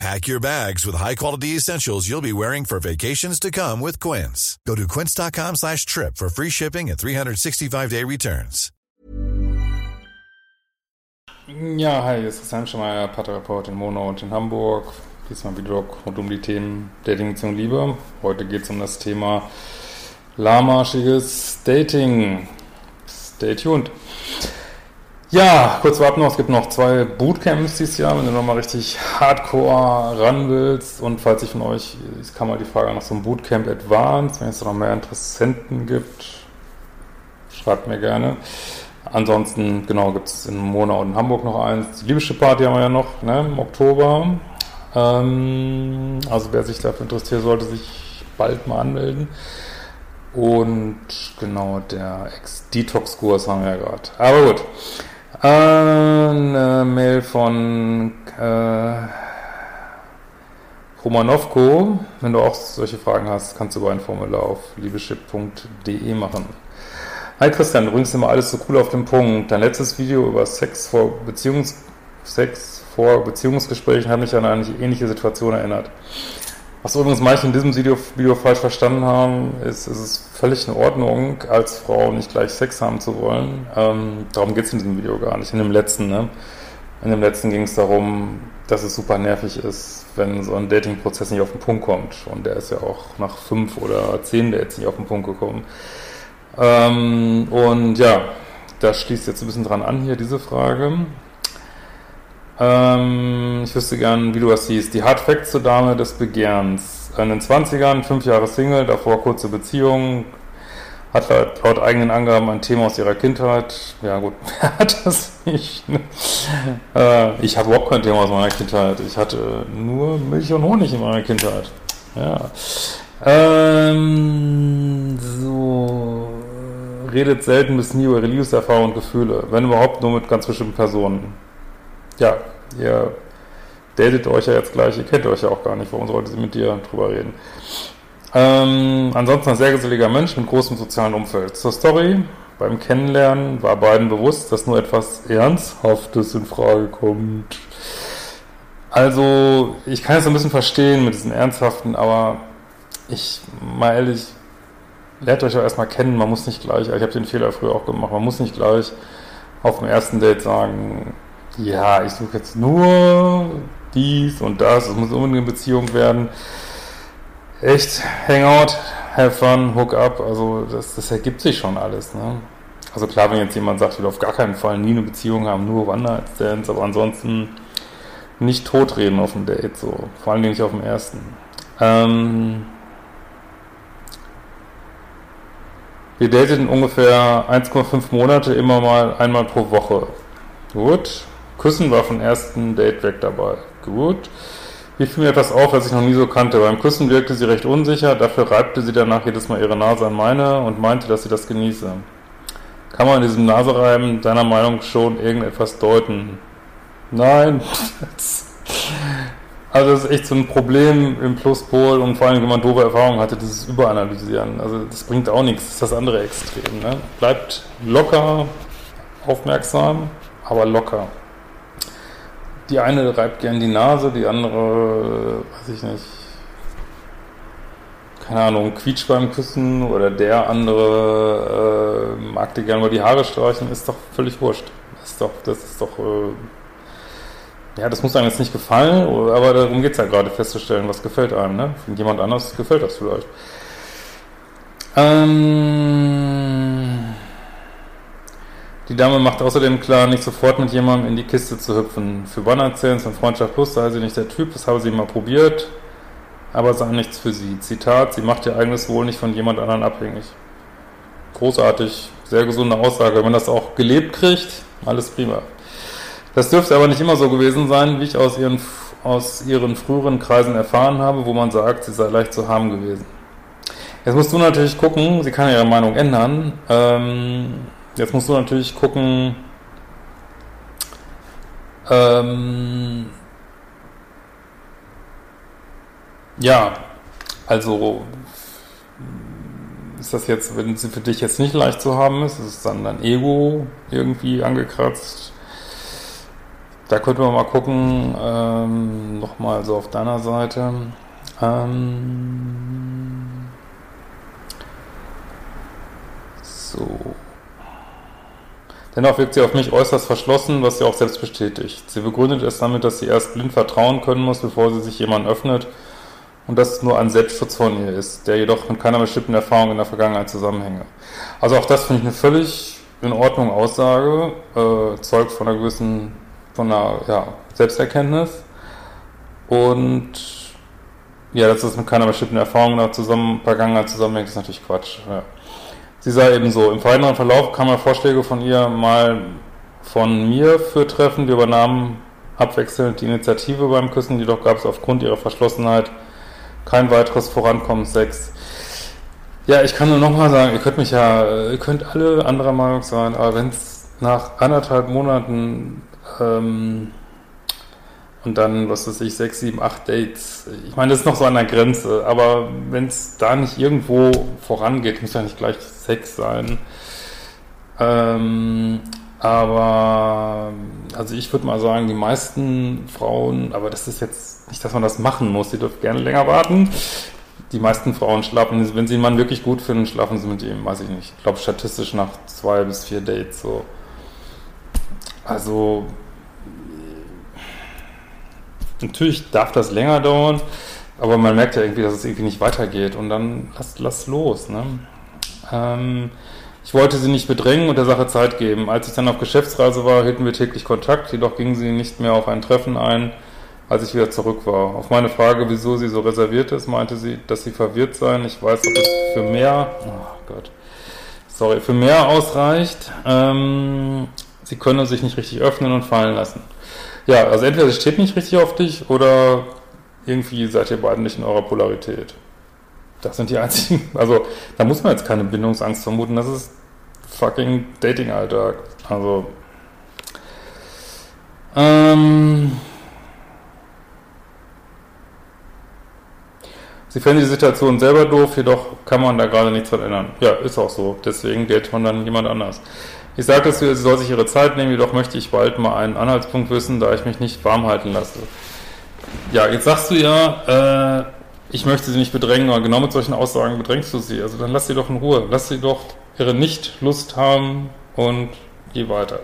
Pack your bags with high-quality essentials you'll be wearing for vacations to come with Quince. Go to quince.com slash trip for free shipping and 365-day returns. Ja, hi, hier ist Christian Schemeier, Paartherapeut in Monau und in Hamburg. Diesmal wieder rund um die Themen Dating bzw. Liebe. Heute geht es um das Thema lahmarschiges Dating. Stay tuned. Ja, kurz warten noch, es gibt noch zwei Bootcamps dieses Jahr, wenn du nochmal richtig hardcore ran willst. Und falls ich von euch, es kam mal die Frage nach so einem Bootcamp Advanced, wenn es da noch mehr Interessenten gibt, schreibt mir gerne. Ansonsten, genau, gibt es in Monau und in Hamburg noch eins. Die Liebische Party haben wir ja noch, ne, im Oktober. Ähm, also wer sich dafür interessiert, sollte sich bald mal anmelden. Und genau, der Ex-Detox-Kurs haben wir ja gerade. Aber gut. Eine Mail von äh, Romanovko. Wenn du auch solche Fragen hast, kannst du über ein Formular auf liebeschip.de machen. Hi Christian, du bringst immer alles so cool auf den Punkt. Dein letztes Video über Sex vor Beziehungs Sex vor Beziehungsgesprächen hat mich an eine ähnliche Situation erinnert. Was übrigens manche in diesem Video, Video falsch verstanden haben, ist, ist es völlig in Ordnung, als Frau nicht gleich Sex haben zu wollen. Ähm, darum geht es in diesem Video gar nicht. In dem letzten, ne? In dem letzten ging es darum, dass es super nervig ist, wenn so ein Dating-Prozess nicht auf den Punkt kommt. Und der ist ja auch nach fünf oder zehn Dates nicht auf den Punkt gekommen. Ähm, und ja, das schließt jetzt ein bisschen dran an hier, diese Frage. Ähm, ich wüsste gern, wie du das siehst. Die Hard Facts zur Dame des Begehrens. In den 20ern, fünf Jahre Single, davor kurze Beziehung, hat laut eigenen Angaben ein Thema aus ihrer Kindheit. Ja gut, wer hat das nicht? Ne? Äh, ich habe überhaupt kein Thema aus meiner Kindheit. Ich hatte nur Milch und Honig in meiner Kindheit. Ja. Ähm, so. Redet selten bis nie über Liebeserfahrung und Gefühle. Wenn überhaupt nur mit ganz bestimmten Personen ja, ihr datet euch ja jetzt gleich, ihr kennt euch ja auch gar nicht, warum sollte sie mit dir drüber reden? Ähm, ansonsten ein sehr geselliger Mensch mit großem sozialen Umfeld. Zur Story, beim Kennenlernen war beiden bewusst, dass nur etwas Ernsthaftes in Frage kommt. Also, ich kann es ein bisschen verstehen mit diesem Ernsthaften, aber ich, mal ehrlich, lernt euch auch erstmal kennen, man muss nicht gleich, ich habe den Fehler früher auch gemacht, man muss nicht gleich auf dem ersten Date sagen, ja, ich suche jetzt nur dies und das, es muss unbedingt eine Beziehung werden. Echt, Hangout, have fun, hook up, also das, das ergibt sich schon alles. Ne? Also klar, wenn jetzt jemand sagt, ich will auf gar keinen Fall nie eine Beziehung haben, nur One-Night-Stands, aber ansonsten nicht totreden auf dem Date, so. Vor allem nicht auf dem ersten. Ähm, wir dateten ungefähr 1,5 Monate, immer mal einmal pro Woche. Gut. Küssen war vom ersten Date weg dabei. Gut. Hier fiel mir etwas auf, was ich noch nie so kannte. Beim Küssen wirkte sie recht unsicher, dafür reibte sie danach jedes Mal ihre Nase an meine und meinte, dass sie das genieße. Kann man in diesem Nasereiben deiner Meinung schon irgendetwas deuten? Nein. Also das ist echt so ein Problem im Pluspol und vor allem, wenn man doofe Erfahrungen hatte, dieses Überanalysieren. Also das bringt auch nichts, das ist das andere Extrem. Ne? Bleibt locker, aufmerksam, aber locker die eine reibt gern die Nase, die andere, weiß ich nicht, keine Ahnung, quietscht beim Küssen oder der andere äh, mag dir gerne mal die Haare streichen, ist doch völlig wurscht. Das ist doch, das ist doch, äh, ja, das muss einem jetzt nicht gefallen, aber darum geht es ja gerade festzustellen, was gefällt einem, ne? Für jemand anders gefällt das vielleicht. Ähm, die Dame macht außerdem klar, nicht sofort mit jemandem in die Kiste zu hüpfen. Für One-Night-Stands und Freundschaft Plus sei sie nicht der Typ, das habe sie mal probiert, aber sei nichts für sie. Zitat, sie macht ihr eigenes Wohl nicht von jemand anderen abhängig. Großartig, sehr gesunde Aussage. Wenn man das auch gelebt kriegt, alles prima. Das dürfte aber nicht immer so gewesen sein, wie ich aus ihren, aus ihren früheren Kreisen erfahren habe, wo man sagt, sie sei leicht zu haben gewesen. Jetzt musst du natürlich gucken, sie kann ihre Meinung ändern. Ähm, Jetzt musst du natürlich gucken, ähm, ja, also ist das jetzt, wenn sie für dich jetzt nicht leicht zu haben ist, ist es dann dein Ego irgendwie angekratzt? Da könnte man mal gucken, ähm, nochmal so auf deiner Seite. Ähm, so. Dennoch wirkt sie auf mich äußerst verschlossen, was sie auch selbst bestätigt. Sie begründet es damit, dass sie erst blind vertrauen können muss, bevor sie sich jemandem öffnet und dass es nur ein Selbstschutz von ihr ist, der jedoch mit keiner bestimmten Erfahrung in der Vergangenheit zusammenhänge. Also auch das finde ich eine völlig in Ordnung Aussage, äh, zeugt von einer gewissen, von einer ja, Selbsterkenntnis und ja, dass es mit keiner bestimmten Erfahrung in der Vergangenheit zusammenhängt, ist natürlich Quatsch. Ja. Sie sei eben so, im weiteren Verlauf kamen Vorschläge von ihr mal von mir für Treffen, die übernahmen abwechselnd die Initiative beim Küssen, jedoch gab es aufgrund ihrer Verschlossenheit kein weiteres Vorankommen. Sex. Ja, ich kann nur nochmal sagen, ihr könnt mich ja, ihr könnt alle anderer Meinung sein, aber wenn es nach anderthalb Monaten ähm, und dann, was weiß ich, sechs, sieben, acht Dates, ich meine, das ist noch so an der Grenze, aber wenn es da nicht irgendwo vorangeht, muss ja nicht gleich Sex sein. Ähm, aber, also ich würde mal sagen, die meisten Frauen, aber das ist jetzt nicht, dass man das machen muss, die dürfen gerne länger warten. Die meisten Frauen schlafen, wenn sie einen Mann wirklich gut finden, schlafen sie mit ihm, weiß ich nicht. Ich glaube statistisch nach zwei bis vier Dates so. Also, natürlich darf das länger dauern, aber man merkt ja irgendwie, dass es irgendwie nicht weitergeht und dann lass, lass los, ne? Ähm, ich wollte sie nicht bedrängen und der Sache Zeit geben. Als ich dann auf Geschäftsreise war, hielten wir täglich Kontakt, jedoch gingen sie nicht mehr auf ein Treffen ein, als ich wieder zurück war. Auf meine Frage, wieso sie so reserviert ist, meinte sie, dass sie verwirrt seien. Ich weiß, ob es für mehr, oh Gott, sorry, für mehr ausreicht. Ähm, sie könne sich nicht richtig öffnen und fallen lassen. Ja, also entweder sie steht nicht richtig auf dich oder irgendwie seid ihr beiden nicht in eurer Polarität. Das sind die einzigen, also da muss man jetzt keine Bindungsangst vermuten, das ist fucking Dating-Alltag. Also, ähm, Sie fänden die Situation selber doof, jedoch kann man da gerade nichts dran ändern. Ja, ist auch so. Deswegen geht man dann jemand anders. Ich sagte sie soll sich ihre Zeit nehmen, jedoch möchte ich bald mal einen Anhaltspunkt wissen, da ich mich nicht warm halten lasse. Ja, jetzt sagst du ja, äh, ich möchte sie nicht bedrängen, aber genau mit solchen Aussagen bedrängst du sie. Also dann lass sie doch in Ruhe. Lass sie doch ihre Nicht-Lust haben und geh weiter,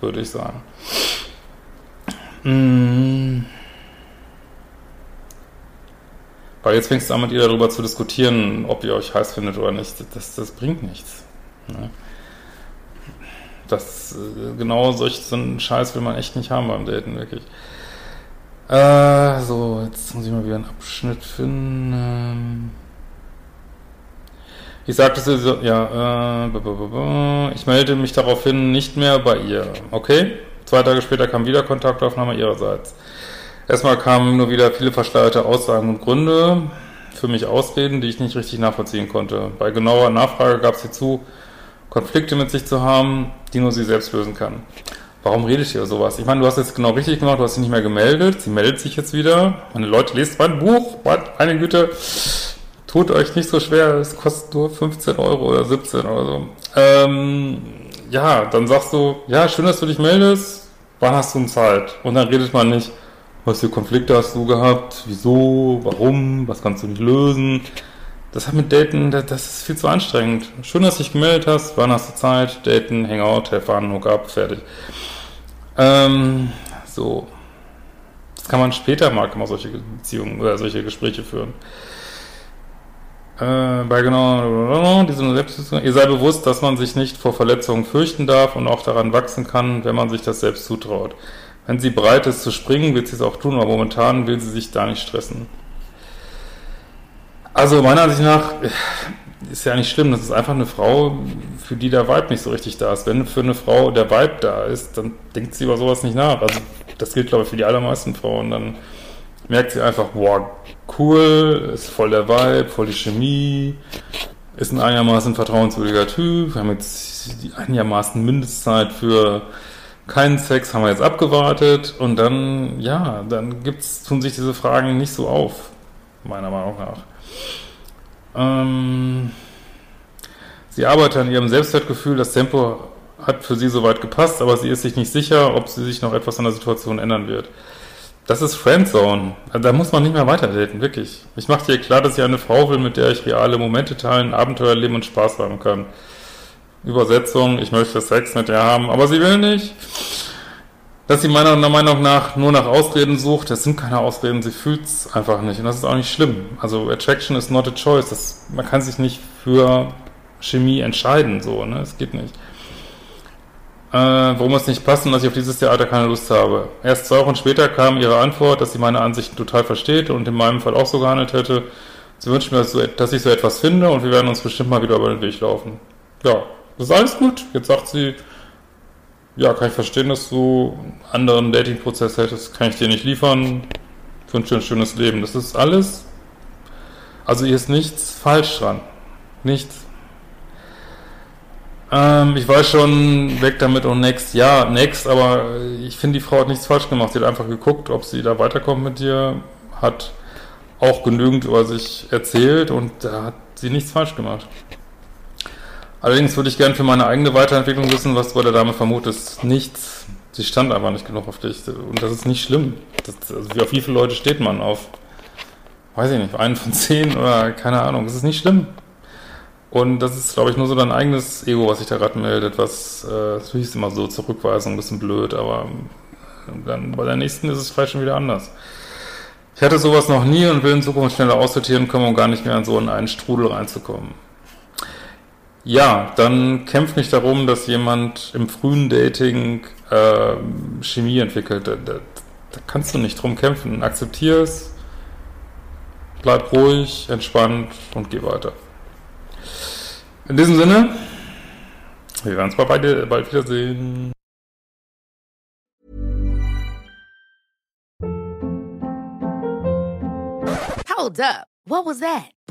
würde ich sagen. Mmh. Weil jetzt fängst du an mit ihr darüber zu diskutieren, ob ihr euch heiß findet oder nicht. Das, das bringt nichts. Ne? Das, äh, genau solch so einen Scheiß will man echt nicht haben beim Daten, wirklich. Äh, so, jetzt muss ich mal wieder einen Abschnitt finden. Ich sagte so, ja, äh, ich melde mich daraufhin nicht mehr bei ihr. Okay? Zwei Tage später kam wieder Kontaktaufnahme ihrerseits. Erstmal kamen nur wieder viele verschleierte Aussagen und Gründe für mich Ausreden, die ich nicht richtig nachvollziehen konnte. Bei genauer Nachfrage gab sie zu, Konflikte mit sich zu haben, die nur sie selbst lösen kann. Warum redet ihr sowas? Ich meine, du hast jetzt genau richtig gemacht, du hast sie nicht mehr gemeldet, sie meldet sich jetzt wieder. Meine Leute, lest mein Buch, meine Güte, tut euch nicht so schwer, es kostet nur 15 Euro oder 17 oder so. Ähm, ja, dann sagst du, ja, schön, dass du dich meldest, wann hast du denn Zeit? Und dann redet man nicht, was für Konflikte hast du gehabt, wieso, warum, was kannst du nicht lösen. Das hat mit Daten, das, ist viel zu anstrengend. Schön, dass du dich gemeldet hast, wann hast du Zeit, Daten, Hangout, have fun, hook up, fertig. Ähm, so. Das kann man später mal, kann man solche Beziehungen oder solche Gespräche führen. Äh, bei genau, diese Selbstbeziehung. Ihr sei bewusst, dass man sich nicht vor Verletzungen fürchten darf und auch daran wachsen kann, wenn man sich das selbst zutraut. Wenn sie bereit ist zu springen, wird sie es auch tun, aber momentan will sie sich da nicht stressen. Also meiner Ansicht nach ist ja nicht schlimm. Das ist einfach eine Frau, für die der Vibe nicht so richtig da ist. Wenn für eine Frau der Vibe da ist, dann denkt sie über sowas nicht nach. Also das gilt, glaube ich, für die allermeisten Frauen. Dann merkt sie einfach, boah, cool, ist voll der Vibe, voll die Chemie, ist ein einigermaßen vertrauenswürdiger Typ. Wir haben jetzt die einigermaßen Mindestzeit für keinen Sex haben wir jetzt abgewartet und dann, ja, dann gibt's, tun sich diese Fragen nicht so auf, meiner Meinung nach. Ähm, sie arbeitet an ihrem Selbstwertgefühl, das Tempo hat für sie soweit gepasst, aber sie ist sich nicht sicher, ob sie sich noch etwas an der Situation ändern wird. Das ist Friendzone. Da muss man nicht mehr weiterdaten, wirklich. Ich mache dir klar, dass ich eine Frau will, mit der ich reale Momente teilen, Abenteuer leben und Spaß haben kann. Übersetzung, ich möchte Sex mit ihr haben, aber sie will nicht. Dass sie meiner Meinung nach nur nach Ausreden sucht, das sind keine Ausreden, sie fühlt es einfach nicht. Und das ist auch nicht schlimm. Also Attraction is not a choice. Das, man kann sich nicht für Chemie entscheiden, so, ne? Es geht nicht. Äh, warum es nicht passt und dass ich auf dieses Theater keine Lust habe. Erst zwei Wochen später kam ihre Antwort, dass sie meine Ansichten total versteht und in meinem Fall auch so gehandelt hätte. Sie wünscht mir, dass ich so etwas finde und wir werden uns bestimmt mal wieder über den Weg laufen. Ja, das ist alles gut. Jetzt sagt sie, ja, kann ich verstehen, dass du einen anderen Dating-Prozess hättest, kann ich dir nicht liefern. Wünsche dir ein schönes Leben. Das ist alles. Also hier ist nichts falsch dran. Nichts. Ähm, ich weiß schon, weg damit und next. Ja, next, aber ich finde, die Frau hat nichts falsch gemacht. Sie hat einfach geguckt, ob sie da weiterkommt mit dir, hat auch genügend über sich erzählt und da hat sie nichts falsch gemacht. Allerdings würde ich gerne für meine eigene Weiterentwicklung wissen, was du bei der Dame vermutest. Nichts. Sie stand einfach nicht genug auf dich. Und das ist nicht schlimm. Das, also wie auf wie viele Leute steht man auf? Weiß ich nicht, einen von zehn oder keine Ahnung. Das ist nicht schlimm. Und das ist, glaube ich, nur so dein eigenes Ego, was sich da gerade meldet, was, äh, natürlich ist immer so Zurückweisung, ein bisschen blöd, aber äh, dann bei der nächsten ist es vielleicht schon wieder anders. Ich hatte sowas noch nie und will in Zukunft schneller aussortieren können, um gar nicht mehr in so einen Strudel reinzukommen. Ja, dann kämpft nicht darum, dass jemand im frühen Dating äh, Chemie entwickelt. Da, da, da kannst du nicht drum kämpfen. Akzeptier es, bleib ruhig, entspannt und geh weiter. In diesem Sinne, wir werden uns bald, bald wiedersehen. Hold up. What was that?